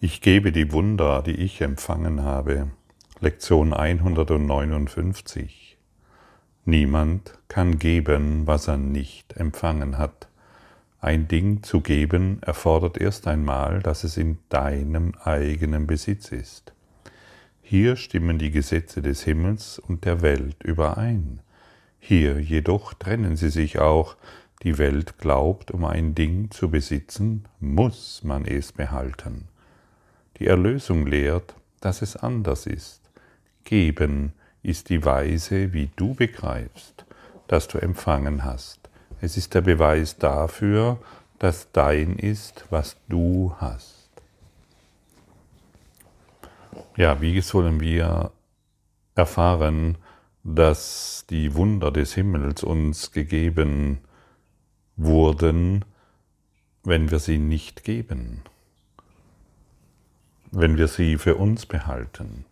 Ich gebe die Wunder, die ich empfangen habe. Lektion 159. Niemand kann geben, was er nicht empfangen hat. Ein Ding zu geben erfordert erst einmal, dass es in deinem eigenen Besitz ist. Hier stimmen die Gesetze des Himmels und der Welt überein. Hier jedoch trennen sie sich auch. Die Welt glaubt, um ein Ding zu besitzen, muss man es behalten. Die Erlösung lehrt, dass es anders ist. Geben ist die Weise, wie du begreifst, dass du empfangen hast. Es ist der Beweis dafür, dass dein ist, was du hast. Ja, wie sollen wir erfahren, dass die Wunder des Himmels uns gegeben wurden, wenn wir sie nicht geben, wenn wir sie für uns behalten?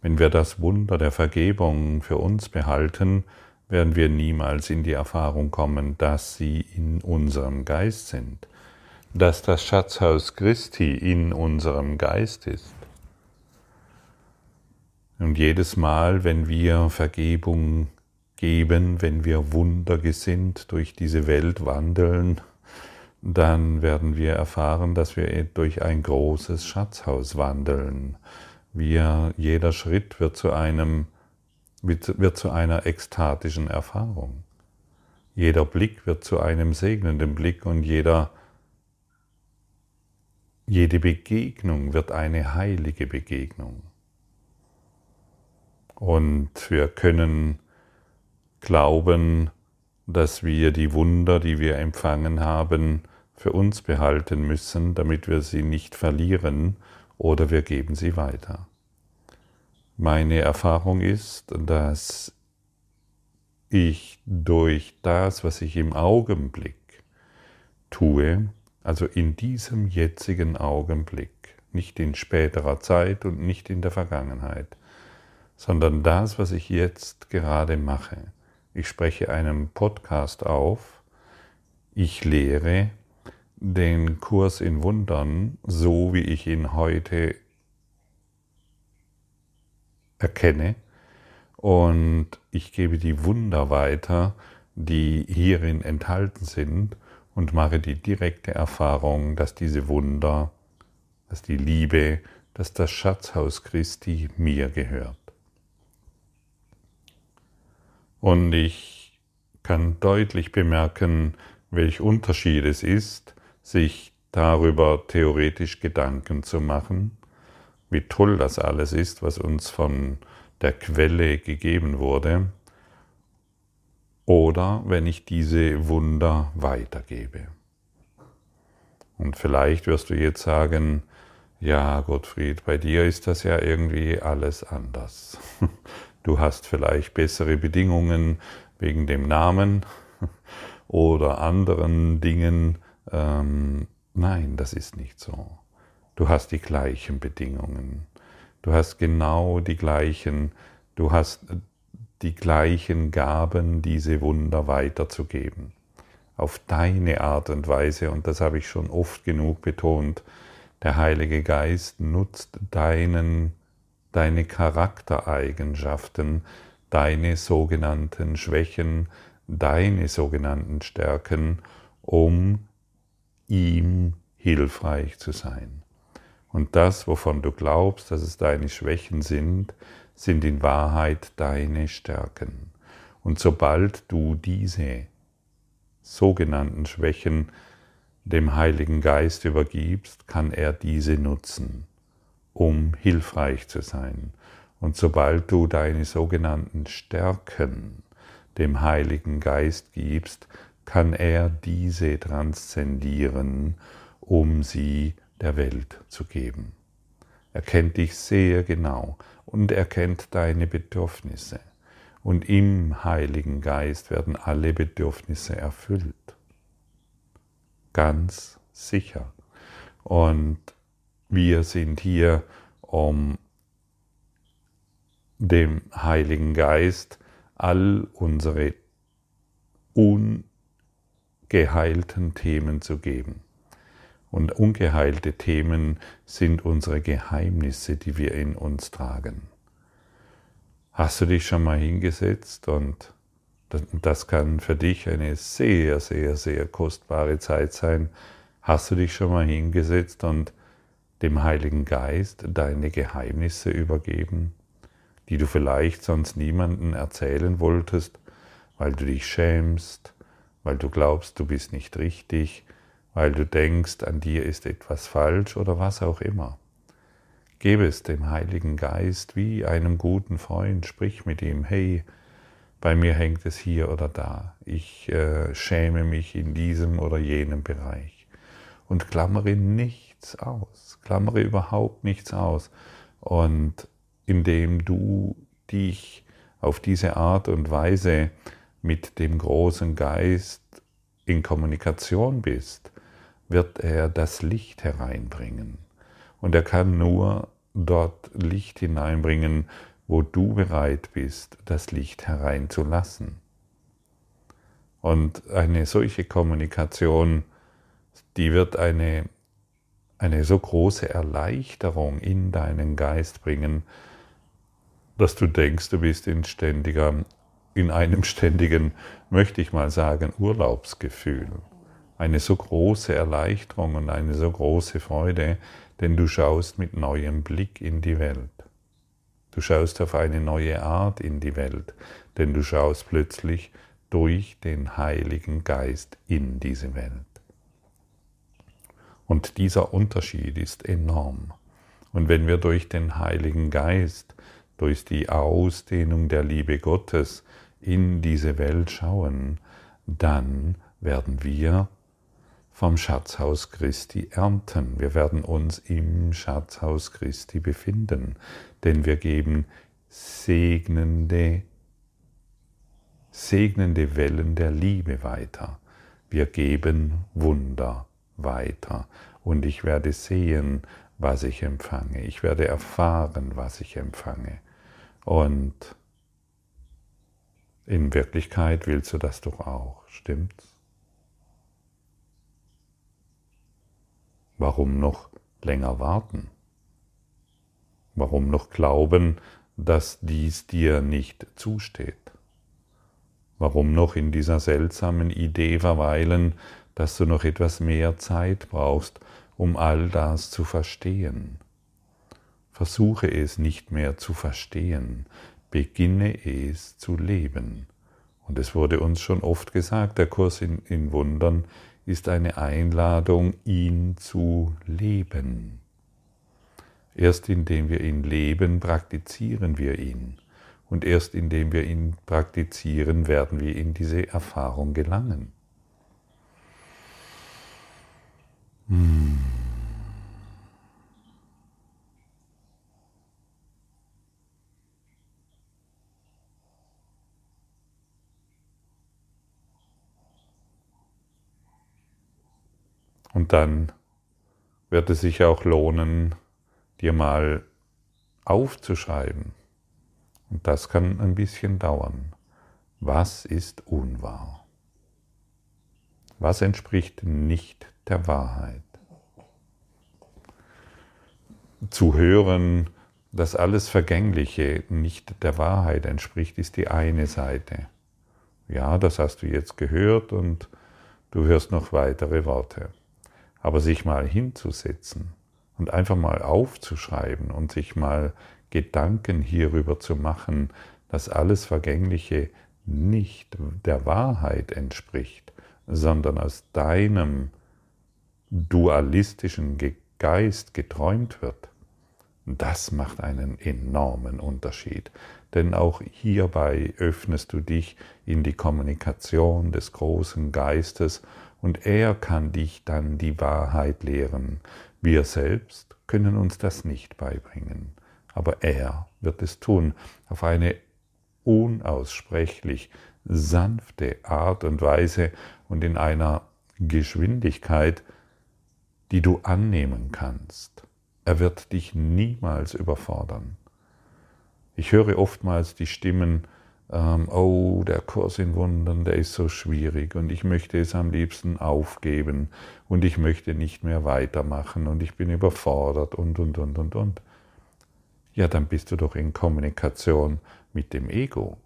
Wenn wir das Wunder der Vergebung für uns behalten, werden wir niemals in die Erfahrung kommen, dass sie in unserem Geist sind, dass das Schatzhaus Christi in unserem Geist ist. Und jedes Mal, wenn wir Vergebung geben, wenn wir wundergesinnt durch diese Welt wandeln, dann werden wir erfahren, dass wir durch ein großes Schatzhaus wandeln. Wir, jeder Schritt wird zu einem wird zu einer ekstatischen Erfahrung. Jeder Blick wird zu einem segnenden Blick und jeder, jede Begegnung wird eine heilige Begegnung. Und wir können glauben, dass wir die Wunder, die wir empfangen haben, für uns behalten müssen, damit wir sie nicht verlieren oder wir geben sie weiter. Meine Erfahrung ist, dass ich durch das, was ich im Augenblick tue, also in diesem jetzigen Augenblick, nicht in späterer Zeit und nicht in der Vergangenheit, sondern das, was ich jetzt gerade mache. Ich spreche einen Podcast auf, ich lehre den Kurs in Wundern, so wie ich ihn heute erkenne und ich gebe die Wunder weiter, die hierin enthalten sind und mache die direkte Erfahrung, dass diese Wunder, dass die Liebe, dass das Schatzhaus Christi mir gehört. Und ich kann deutlich bemerken, welch Unterschied es ist, sich darüber theoretisch Gedanken zu machen wie toll das alles ist, was uns von der Quelle gegeben wurde, oder wenn ich diese Wunder weitergebe. Und vielleicht wirst du jetzt sagen, ja, Gottfried, bei dir ist das ja irgendwie alles anders. Du hast vielleicht bessere Bedingungen wegen dem Namen oder anderen Dingen. Ähm, nein, das ist nicht so. Du hast die gleichen Bedingungen. Du hast genau die gleichen, du hast die gleichen Gaben, diese Wunder weiterzugeben. Auf deine Art und Weise, und das habe ich schon oft genug betont, der Heilige Geist nutzt deinen, deine Charaktereigenschaften, deine sogenannten Schwächen, deine sogenannten Stärken, um ihm hilfreich zu sein. Und das, wovon du glaubst, dass es deine Schwächen sind, sind in Wahrheit deine Stärken. Und sobald du diese sogenannten Schwächen dem Heiligen Geist übergibst, kann er diese nutzen, um hilfreich zu sein. Und sobald du deine sogenannten Stärken dem Heiligen Geist gibst, kann er diese transzendieren, um sie der Welt zu geben. Er kennt dich sehr genau und er kennt deine Bedürfnisse. Und im Heiligen Geist werden alle Bedürfnisse erfüllt. Ganz sicher. Und wir sind hier, um dem Heiligen Geist all unsere ungeheilten Themen zu geben Und ungeheilte Themen sind unsere Geheimnisse, die wir in uns tragen. Hast du dich schon mal hingesetzt und das kann für dich eine sehr, sehr, sehr kostbare Zeit sein. Hast du dich schon mal hingesetzt und dem Heiligen Geist deine Geheimnisse übergeben, die du vielleicht sonst niemandem erzählen wolltest, weil du dich schämst, weil du glaubst, du bist nicht richtig, weil du denkst, an dir ist etwas falsch oder was auch immer. Gebe es dem Heiligen Geist wie einem guten Freund, sprich mit ihm, hey, bei mir hängt es hier oder da, ich äh, schäme mich in diesem oder jenem Bereich. Und klammere nichts aus, klammere überhaupt nichts aus. Und indem du dich auf diese Art und Weise mit dem großen Geist in Kommunikation bist, wird er das Licht hereinbringen. Und er kann nur dort Licht hineinbringen, wo du bereit bist, das Licht hereinzulassen. Und eine solche Kommunikation, die wird eine, eine so große Erleichterung in deinen Geist bringen, dass du denkst, du bist in ständiger, in einem ständigen, möchte ich mal sagen, Urlaubsgefühl eine so große Erleichterung und eine so große Freude, denn du schaust mit neuem Blick in die Welt. Du schaust auf eine neue Art in die Welt, denn du schaust plötzlich durch den Heiligen Geist in diese Welt. Und dieser Unterschied ist enorm. Und wenn wir durch den Heiligen Geist, durch die Ausdehnung der Liebe Gottes in diese Welt schauen, dann werden wir vom Schatzhaus Christi ernten. Wir werden uns im Schatzhaus Christi befinden, denn wir geben segnende, segnende Wellen der Liebe weiter. Wir geben Wunder weiter und ich werde sehen, was ich empfange. Ich werde erfahren, was ich empfange. Und in Wirklichkeit willst du das doch auch, stimmt's? Warum noch länger warten? Warum noch glauben, dass dies dir nicht zusteht? Warum noch in dieser seltsamen Idee verweilen, dass du noch etwas mehr Zeit brauchst, um all das zu verstehen? Versuche es nicht mehr zu verstehen, beginne es zu leben. Und es wurde uns schon oft gesagt, der Kurs in, in Wundern ist eine Einladung, ihn zu leben. Erst indem wir ihn leben, praktizieren wir ihn. Und erst indem wir ihn praktizieren, werden wir in diese Erfahrung gelangen. Hm. Und dann wird es sich auch lohnen, dir mal aufzuschreiben. Und das kann ein bisschen dauern. Was ist unwahr? Was entspricht nicht der Wahrheit? Zu hören, dass alles Vergängliche nicht der Wahrheit entspricht, ist die eine Seite. Ja, das hast du jetzt gehört und du hörst noch weitere Worte. Aber sich mal hinzusetzen und einfach mal aufzuschreiben und sich mal Gedanken hierüber zu machen, dass alles Vergängliche nicht der Wahrheit entspricht, sondern aus deinem dualistischen Geist geträumt wird, das macht einen enormen Unterschied. Denn auch hierbei öffnest du dich in die Kommunikation des großen Geistes und er kann dich dann die Wahrheit lehren. Wir selbst können uns das nicht beibringen, aber er wird es tun auf eine unaussprechlich sanfte Art und Weise und in einer Geschwindigkeit, die du annehmen kannst. Er wird dich niemals überfordern. Ich höre oftmals die Stimmen ähm, oh, der Kurs in Wundern, der ist so schwierig und ich möchte es am liebsten aufgeben und ich möchte nicht mehr weitermachen und ich bin überfordert und, und, und, und, und. Ja, dann bist du doch in Kommunikation mit dem Ego.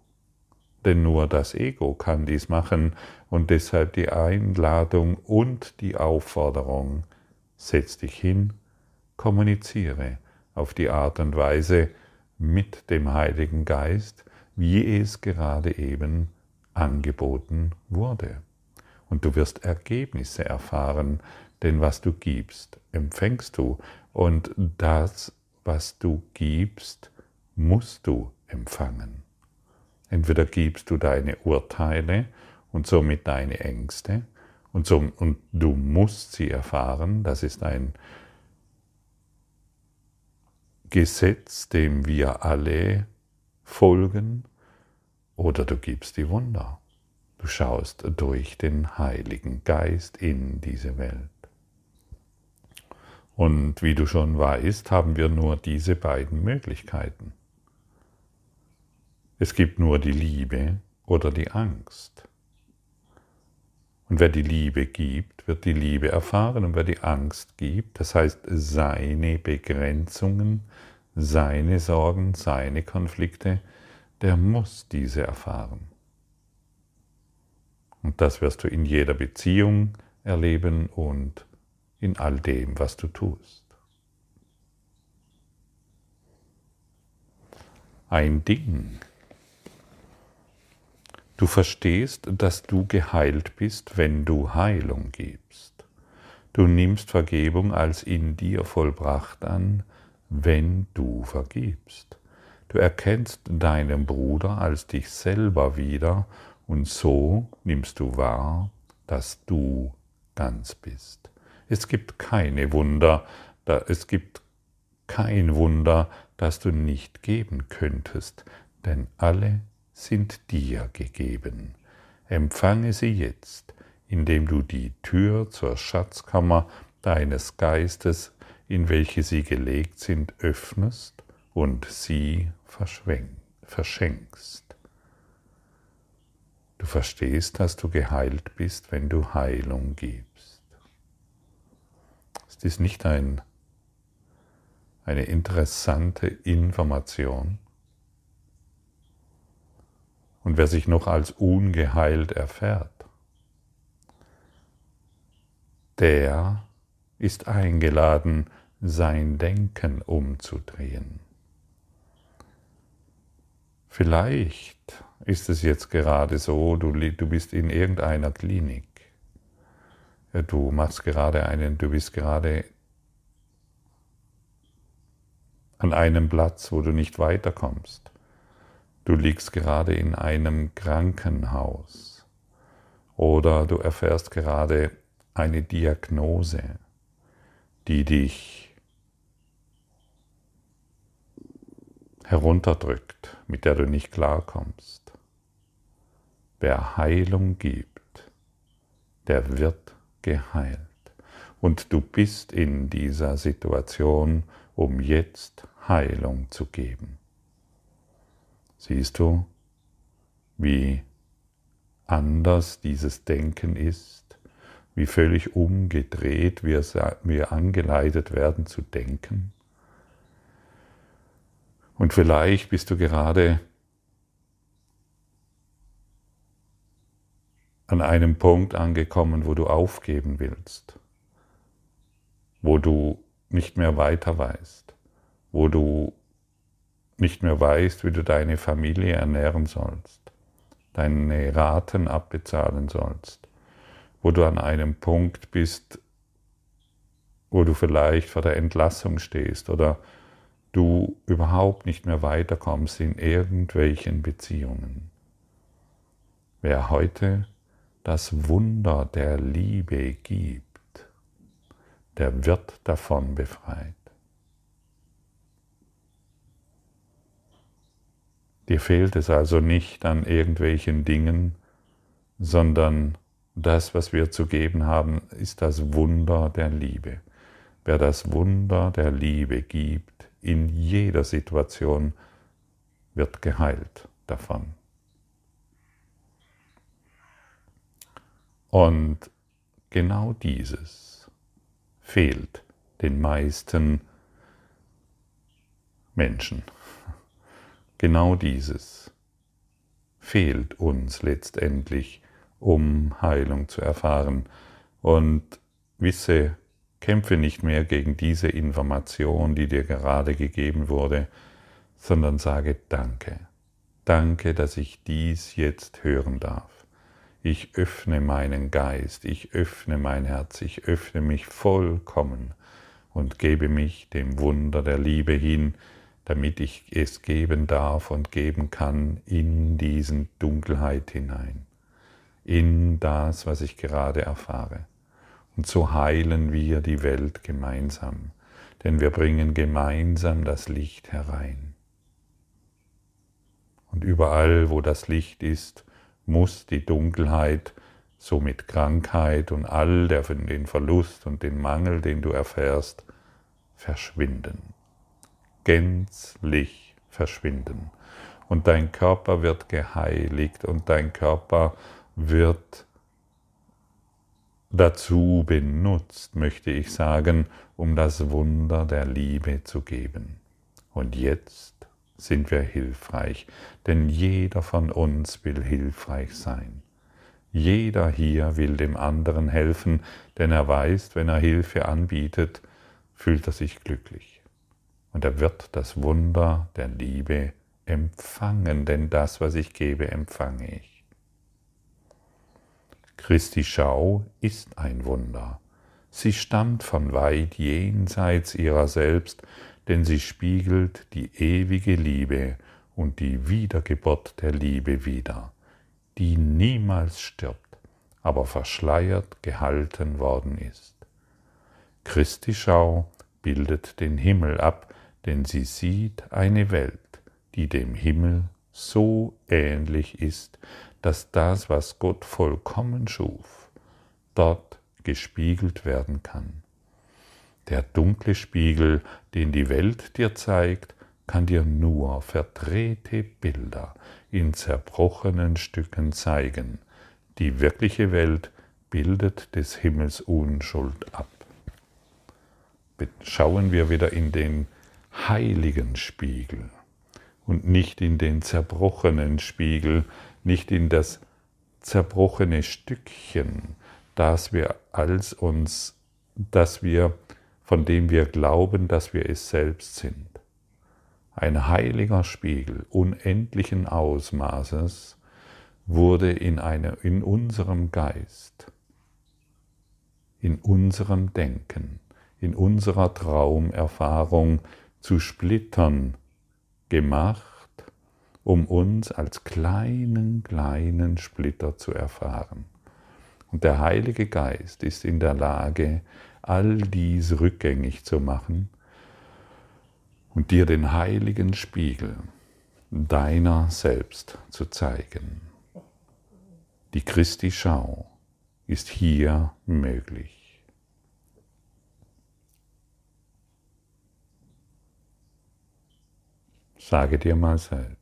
Denn nur das Ego kann dies machen und deshalb die Einladung und die Aufforderung, setz dich hin, kommuniziere auf die Art und Weise mit dem Heiligen Geist, wie es gerade eben angeboten wurde. Und du wirst Ergebnisse erfahren, denn was du gibst, empfängst du. Und das, was du gibst, musst du empfangen. Entweder gibst du deine Urteile und somit deine Ängste und, so, und du musst sie erfahren, das ist ein Gesetz, dem wir alle folgen, oder du gibst die Wunder. Du schaust durch den Heiligen Geist in diese Welt. Und wie du schon weißt, haben wir nur diese beiden Möglichkeiten. Es gibt nur die Liebe oder die Angst. Und wer die Liebe gibt, wird die Liebe erfahren. Und wer die Angst gibt, das heißt seine Begrenzungen, seine Sorgen, seine Konflikte, der muss diese erfahren. Und das wirst du in jeder Beziehung erleben und in all dem, was du tust. Ein Ding. Du verstehst, dass du geheilt bist, wenn du Heilung gibst. Du nimmst Vergebung als in dir vollbracht an, wenn du vergibst. Du erkennst deinen Bruder als dich selber wieder und so nimmst du wahr, dass du ganz bist. Es gibt keine Wunder, es gibt kein Wunder, das du nicht geben könntest, denn alle sind dir gegeben. Empfange sie jetzt, indem du die Tür zur Schatzkammer deines Geistes, in welche sie gelegt sind, öffnest und sie verschenkst. Du verstehst, dass du geheilt bist, wenn du Heilung gibst. Ist dies nicht ein, eine interessante Information? Und wer sich noch als ungeheilt erfährt, der ist eingeladen, sein Denken umzudrehen. Vielleicht ist es jetzt gerade so, du, du bist in irgendeiner Klinik. Du machst gerade einen, du bist gerade an einem Platz, wo du nicht weiterkommst. Du liegst gerade in einem Krankenhaus oder du erfährst gerade eine Diagnose, die dich herunterdrückt, mit der du nicht klarkommst. Wer Heilung gibt, der wird geheilt. Und du bist in dieser Situation, um jetzt Heilung zu geben. Siehst du, wie anders dieses Denken ist, wie völlig umgedreht wir, wir angeleitet werden zu denken? Und vielleicht bist du gerade an einem Punkt angekommen, wo du aufgeben willst, wo du nicht mehr weiter weißt, wo du nicht mehr weißt, wie du deine Familie ernähren sollst, deine Raten abbezahlen sollst, wo du an einem Punkt bist, wo du vielleicht vor der Entlassung stehst oder du überhaupt nicht mehr weiterkommst in irgendwelchen Beziehungen. Wer heute das Wunder der Liebe gibt, der wird davon befreit. Dir fehlt es also nicht an irgendwelchen Dingen, sondern das, was wir zu geben haben, ist das Wunder der Liebe. Wer das Wunder der Liebe gibt, in jeder Situation, wird geheilt davon. Und genau dieses fehlt den meisten Menschen. Genau dieses fehlt uns letztendlich um Heilung zu erfahren. Und wisse, kämpfe nicht mehr gegen diese Information, die dir gerade gegeben wurde, sondern sage Danke. Danke, dass ich dies jetzt hören darf. Ich öffne meinen Geist, ich öffne mein Herz, ich öffne mich vollkommen und gebe mich dem Wunder der Liebe hin, damit ich es geben darf und geben kann in diesen Dunkelheit hinein, in das, was ich gerade erfahre. Und so heilen wir die Welt gemeinsam, denn wir bringen gemeinsam das Licht herein. Und überall, wo das Licht ist, muss die Dunkelheit, somit Krankheit und all der, den Verlust und den Mangel, den du erfährst, verschwinden. Gänzlich verschwinden. Und dein Körper wird geheiligt und dein Körper wird dazu benutzt, möchte ich sagen, um das Wunder der Liebe zu geben. Und jetzt sind wir hilfreich, denn jeder von uns will hilfreich sein. Jeder hier will dem anderen helfen, denn er weiß, wenn er Hilfe anbietet, fühlt er sich glücklich. Und er wird das Wunder der Liebe empfangen, denn das, was ich gebe, empfange ich. Christi Schau ist ein Wunder. Sie stammt von weit jenseits ihrer selbst, denn sie spiegelt die ewige Liebe und die Wiedergeburt der Liebe wider, die niemals stirbt, aber verschleiert gehalten worden ist. Christi Schau bildet den Himmel ab, denn sie sieht eine Welt, die dem Himmel so ähnlich ist, dass das, was Gott vollkommen schuf, dort gespiegelt werden kann. Der dunkle Spiegel, den die Welt dir zeigt, kann dir nur verdrehte Bilder in zerbrochenen Stücken zeigen. Die wirkliche Welt bildet des Himmels Unschuld ab. Schauen wir wieder in den heiligen Spiegel und nicht in den zerbrochenen Spiegel, nicht in das zerbrochene Stückchen, das wir als uns, das wir, von dem wir glauben, dass wir es selbst sind. Ein heiliger Spiegel unendlichen Ausmaßes wurde in, eine, in unserem Geist, in unserem Denken, in unserer Traumerfahrung zu Splittern gemacht um uns als kleinen, kleinen Splitter zu erfahren. Und der Heilige Geist ist in der Lage, all dies rückgängig zu machen und dir den heiligen Spiegel deiner selbst zu zeigen. Die Christi Schau ist hier möglich. Sage dir mal selbst.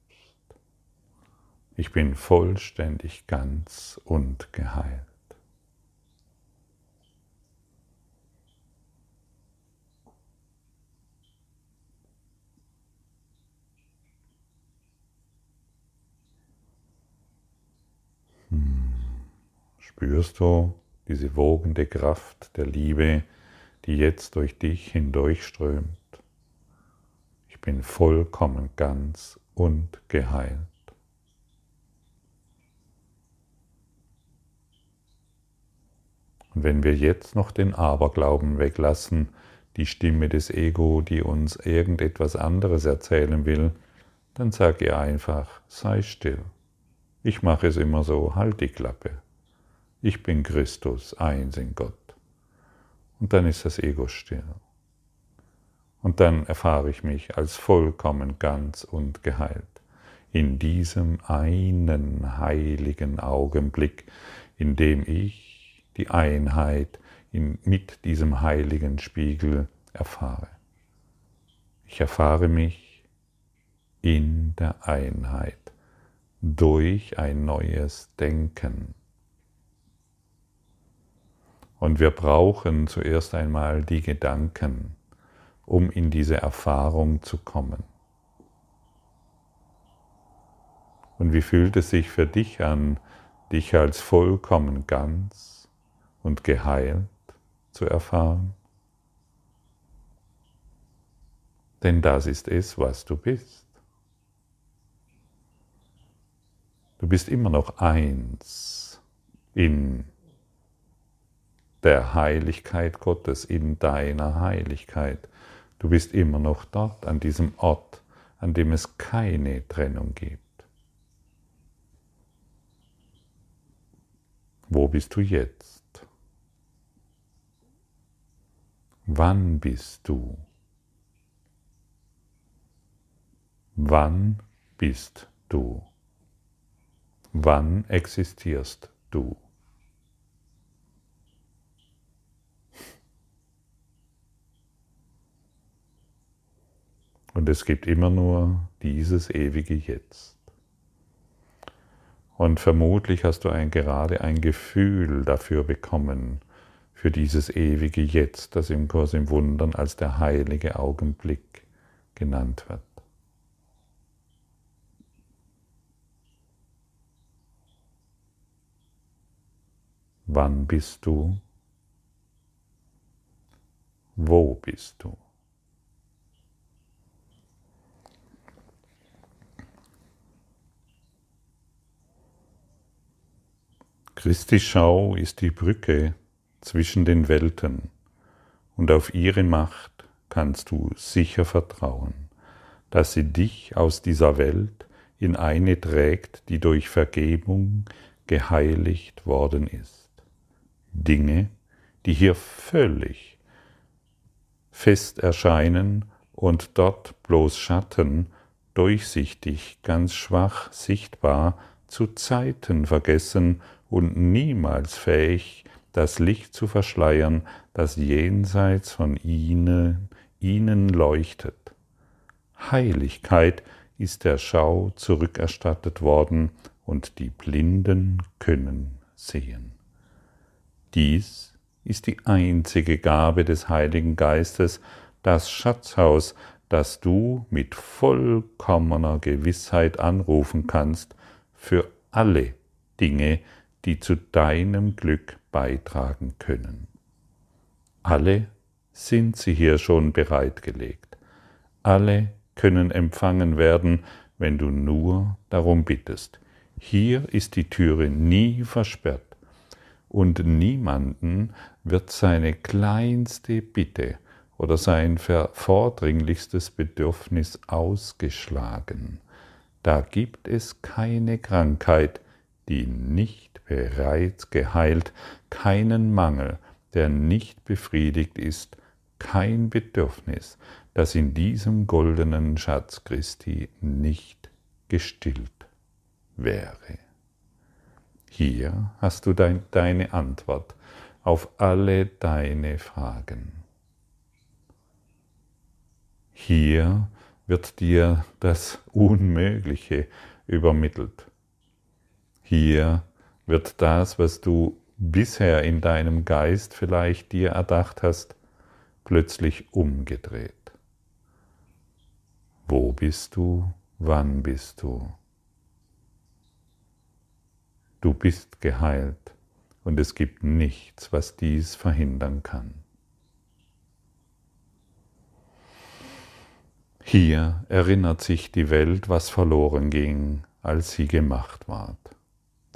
Ich bin vollständig ganz und geheilt. Hm. Spürst du diese wogende Kraft der Liebe, die jetzt durch dich hindurchströmt? Bin vollkommen ganz und geheilt. Und wenn wir jetzt noch den Aberglauben weglassen, die Stimme des Ego, die uns irgendetwas anderes erzählen will, dann sag ihr einfach, sei still. Ich mache es immer so, halt die Klappe. Ich bin Christus, eins in Gott. Und dann ist das Ego still. Und dann erfahre ich mich als vollkommen ganz und geheilt. In diesem einen heiligen Augenblick, in dem ich die Einheit in, mit diesem heiligen Spiegel erfahre. Ich erfahre mich in der Einheit durch ein neues Denken. Und wir brauchen zuerst einmal die Gedanken, um in diese Erfahrung zu kommen. Und wie fühlt es sich für dich an, dich als vollkommen ganz und geheilt zu erfahren? Denn das ist es, was du bist. Du bist immer noch eins in der Heiligkeit Gottes, in deiner Heiligkeit. Du bist immer noch dort, an diesem Ort, an dem es keine Trennung gibt. Wo bist du jetzt? Wann bist du? Wann bist du? Wann existierst du? Und es gibt immer nur dieses ewige Jetzt. Und vermutlich hast du ein, gerade ein Gefühl dafür bekommen, für dieses ewige Jetzt, das im Kurs im Wundern als der heilige Augenblick genannt wird. Wann bist du? Wo bist du? Christi Schau ist die Brücke zwischen den Welten und auf ihre Macht kannst du sicher vertrauen, dass sie dich aus dieser Welt in eine trägt, die durch Vergebung geheiligt worden ist. Dinge, die hier völlig fest erscheinen und dort bloß Schatten, durchsichtig, ganz schwach sichtbar, zu Zeiten vergessen und niemals fähig, das Licht zu verschleiern, das jenseits von ihnen, ihnen leuchtet. Heiligkeit ist der Schau zurückerstattet worden und die Blinden können sehen. Dies ist die einzige Gabe des Heiligen Geistes, das Schatzhaus, das du mit vollkommener Gewissheit anrufen kannst für alle Dinge, die zu deinem Glück beitragen können. Alle sind sie hier schon bereitgelegt. Alle können empfangen werden, wenn du nur darum bittest. Hier ist die Türe nie versperrt und niemanden wird seine kleinste Bitte oder sein vordringlichstes Bedürfnis ausgeschlagen. Da gibt es keine Krankheit, die nicht bereits geheilt, keinen Mangel, der nicht befriedigt ist, kein Bedürfnis, das in diesem goldenen Schatz Christi nicht gestillt wäre. Hier hast du dein, deine Antwort auf alle deine Fragen. Hier wird dir das Unmögliche übermittelt. Hier wird das, was du bisher in deinem Geist vielleicht dir erdacht hast, plötzlich umgedreht. Wo bist du? Wann bist du? Du bist geheilt und es gibt nichts, was dies verhindern kann. Hier erinnert sich die Welt, was verloren ging, als sie gemacht ward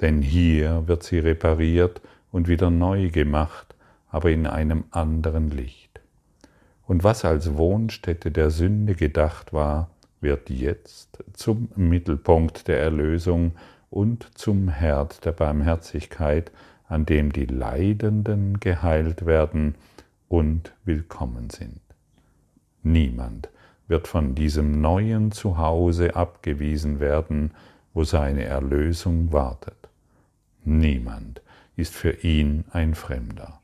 denn hier wird sie repariert und wieder neu gemacht, aber in einem anderen Licht. Und was als Wohnstätte der Sünde gedacht war, wird jetzt zum Mittelpunkt der Erlösung und zum Herd der Barmherzigkeit, an dem die Leidenden geheilt werden und willkommen sind. Niemand wird von diesem neuen Zuhause abgewiesen werden, wo seine Erlösung wartet. Niemand ist für ihn ein Fremder.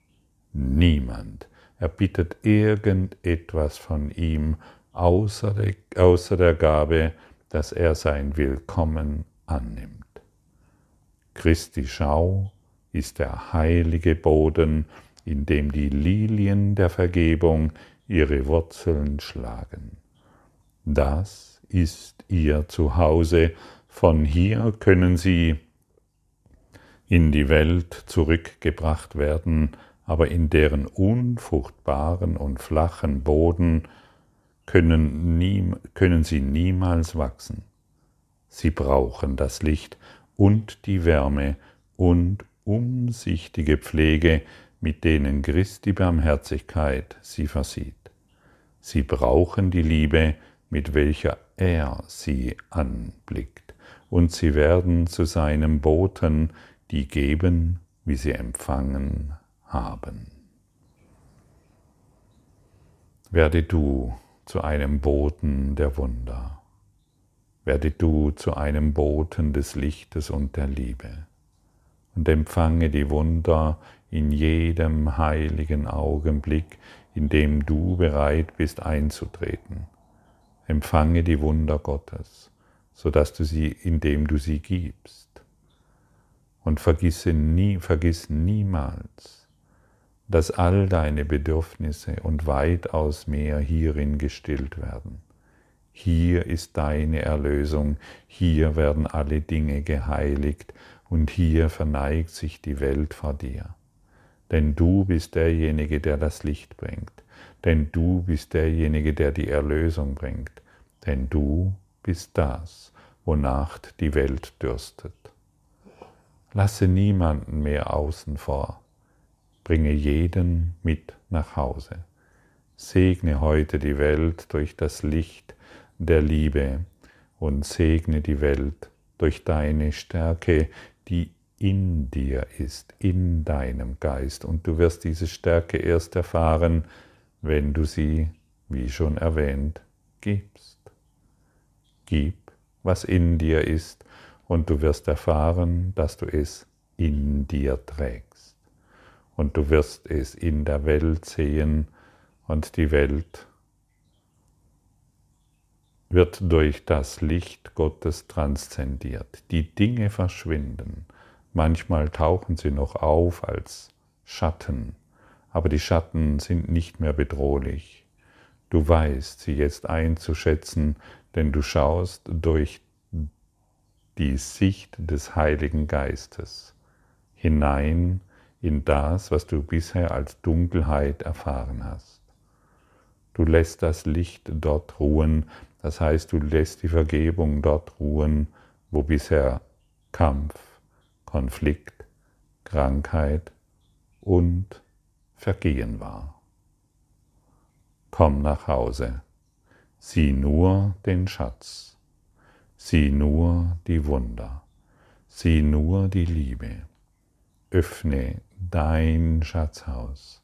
Niemand erbittet irgendetwas von ihm, außer der, Gabe, dass er sein Willkommen annimmt. Christi Schau ist der heilige Boden, in dem die Lilien der Vergebung ihre Wurzeln schlagen. Das ist ihr Zuhause, von hier können sie in die Welt zurückgebracht werden, aber in deren unfruchtbaren und flachen Boden können, nie, können sie niemals wachsen. Sie brauchen das Licht und die Wärme und umsichtige Pflege, mit denen Christi Barmherzigkeit sie versieht. Sie brauchen die Liebe, mit welcher er sie anblickt, und sie werden zu seinem Boten, die geben, wie sie empfangen haben. Werde du zu einem Boten der Wunder. Werde du zu einem Boten des Lichtes und der Liebe und empfange die Wunder in jedem heiligen Augenblick, in dem du bereit bist einzutreten. Empfange die Wunder Gottes, so dass du sie, indem du sie gibst. Und vergisse nie, vergiss niemals, dass all deine Bedürfnisse und weitaus mehr hierin gestillt werden. Hier ist deine Erlösung, hier werden alle Dinge geheiligt und hier verneigt sich die Welt vor dir. Denn du bist derjenige, der das Licht bringt, denn du bist derjenige, der die Erlösung bringt, denn du bist das, wonach die Welt dürstet. Lasse niemanden mehr außen vor. Bringe jeden mit nach Hause. Segne heute die Welt durch das Licht der Liebe und segne die Welt durch deine Stärke, die in dir ist, in deinem Geist. Und du wirst diese Stärke erst erfahren, wenn du sie, wie schon erwähnt, gibst. Gib, was in dir ist, und du wirst erfahren, dass du es in dir trägst. Und du wirst es in der Welt sehen und die Welt wird durch das Licht Gottes transzendiert. Die Dinge verschwinden. Manchmal tauchen sie noch auf als Schatten, aber die Schatten sind nicht mehr bedrohlich. Du weißt sie jetzt einzuschätzen, denn du schaust durch die Sicht des Heiligen Geistes hinein in das, was du bisher als Dunkelheit erfahren hast. Du lässt das Licht dort ruhen, das heißt, du lässt die Vergebung dort ruhen, wo bisher Kampf, Konflikt, Krankheit und Vergehen war. Komm nach Hause, sieh nur den Schatz Sieh nur die Wunder, sieh nur die Liebe. Öffne dein Schatzhaus,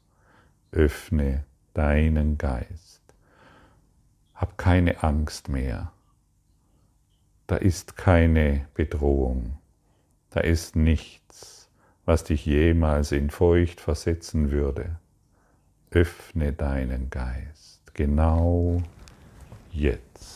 öffne deinen Geist. Hab keine Angst mehr. Da ist keine Bedrohung, da ist nichts, was dich jemals in Furcht versetzen würde. Öffne deinen Geist, genau jetzt.